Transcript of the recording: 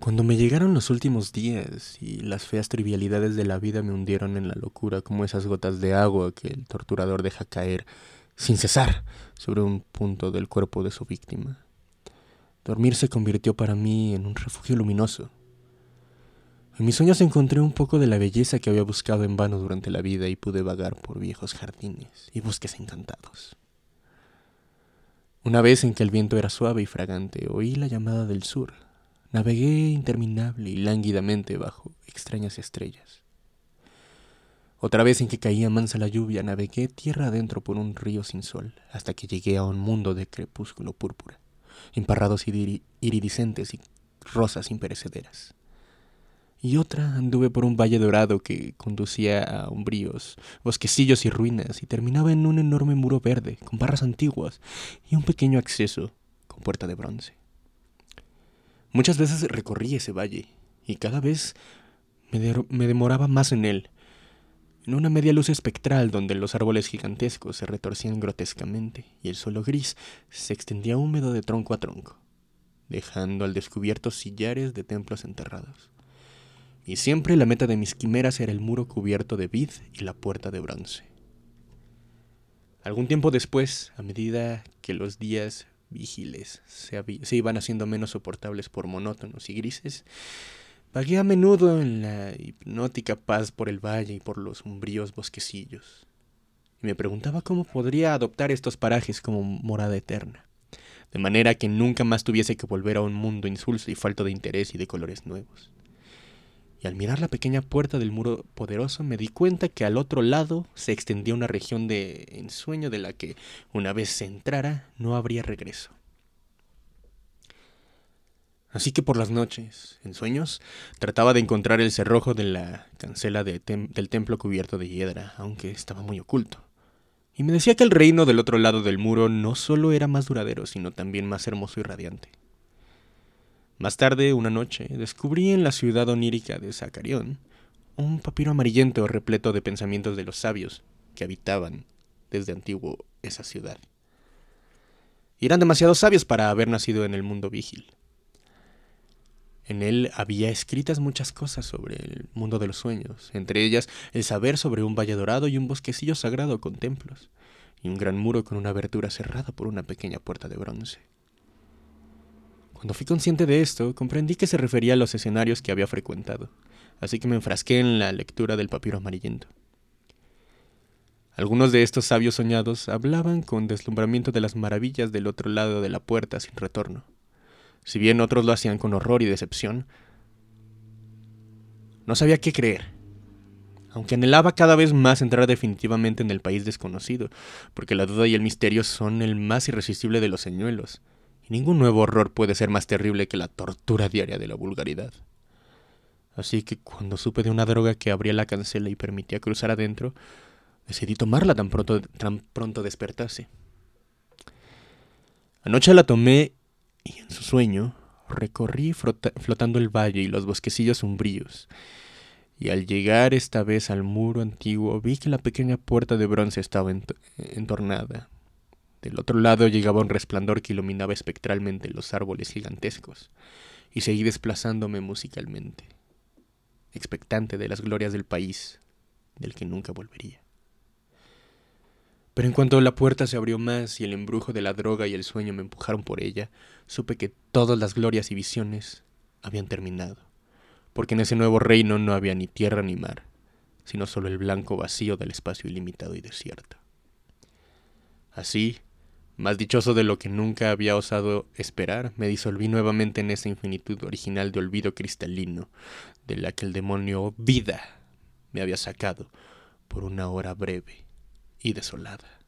Cuando me llegaron los últimos días y las feas trivialidades de la vida me hundieron en la locura como esas gotas de agua que el torturador deja caer sin cesar sobre un punto del cuerpo de su víctima. Dormir se convirtió para mí en un refugio luminoso. En mis sueños encontré un poco de la belleza que había buscado en vano durante la vida y pude vagar por viejos jardines y bosques encantados. Una vez en que el viento era suave y fragante, oí la llamada del sur Navegué interminable y lánguidamente bajo extrañas estrellas. Otra vez en que caía mansa la lluvia, navegué tierra adentro por un río sin sol, hasta que llegué a un mundo de crepúsculo púrpura, emparrados iridiscentes y rosas imperecederas. Y otra anduve por un valle dorado que conducía a umbríos, bosquecillos y ruinas, y terminaba en un enorme muro verde, con barras antiguas y un pequeño acceso con puerta de bronce. Muchas veces recorrí ese valle y cada vez me, demoraba más en él, en una media luz espectral donde los árboles gigantescos se retorcían grotescamente y el suelo gris se extendía húmedo de tronco a tronco, dejando al descubierto sillares de templos enterrados. Y siempre la meta de mis quimeras era el muro cubierto de vid y la puerta de bronce. Algún tiempo después, a medida que los días vigiles se, iban haciendo menos soportables por monótonos y grises, vagué a menudo en la hipnótica paz por el valle y por los umbríos bosquecillos, y me preguntaba cómo podría adoptar estos parajes como morada eterna, de manera que nunca más tuviese que volver a un mundo insulso y falto de interés y de colores nuevos y al mirar la pequeña puerta del muro poderoso me di cuenta que al otro lado se extendía una región de ensueño de la que, una vez se entrara, no habría regreso. Así que por las noches, en sueños, trataba de encontrar el cerrojo de la cancela del templo cubierto de hiedra, aunque estaba muy oculto. Y me decía que el reino del otro lado del muro no solo era más duradero, sino también más hermoso y radiante. Más tarde, una noche, descubrí en la ciudad onírica de Zacarión un papiro amarillento repleto de pensamientos de los sabios que habitaban desde antiguo esa ciudad. Eran demasiado sabios para haber nacido en el mundo vigil. En él había escritas muchas cosas sobre el mundo de los sueños, entre ellas el saber sobre un valle dorado y un bosquecillo sagrado con templos, y un gran muro con una abertura cerrada por una pequeña puerta de bronce. Cuando fui consciente de esto, comprendí que se refería a los escenarios que había frecuentado, así que me enfrasqué en la lectura del papiro amarillento. Algunos de estos sabios soñados hablaban con deslumbramiento de las maravillas del otro lado de la puerta sin retorno. Si bien otros lo hacían con horror y decepción, no sabía qué creer, aunque anhelaba cada vez más entrar definitivamente en el país desconocido, porque la duda y el misterio son el más irresistible de los señuelos, Ningún nuevo horror puede ser más terrible que la tortura diaria de la vulgaridad. Así que cuando supe de una droga que abría la cancela y permitía cruzar adentro, decidí tomarla tan pronto, tan pronto despertase. Anoche la tomé y en su sueño recorrí flotando el valle y los bosquecillos umbríos. Y al llegar esta vez al muro antiguo vi que la pequeña puerta de bronce estaba entornada, del otro lado llegaba un resplandor que iluminaba espectralmente los árboles gigantescos, y seguí desplazándome musicalmente, expectante de las glorias del país, del que nunca volvería. Pero en cuanto la puerta se abrió más y el embrujo de la droga y el sueño me empujaron por ella, supe que todas las glorias y visiones habían terminado, porque en ese nuevo reino no había ni tierra ni mar, sino solo el blanco vacío del espacio ilimitado y desierto. Así, más dichoso de lo que nunca había osado esperar, me disolví nuevamente en esa infinitud original de olvido cristalino, de la que el demonio vida me había sacado por una hora breve y desolada.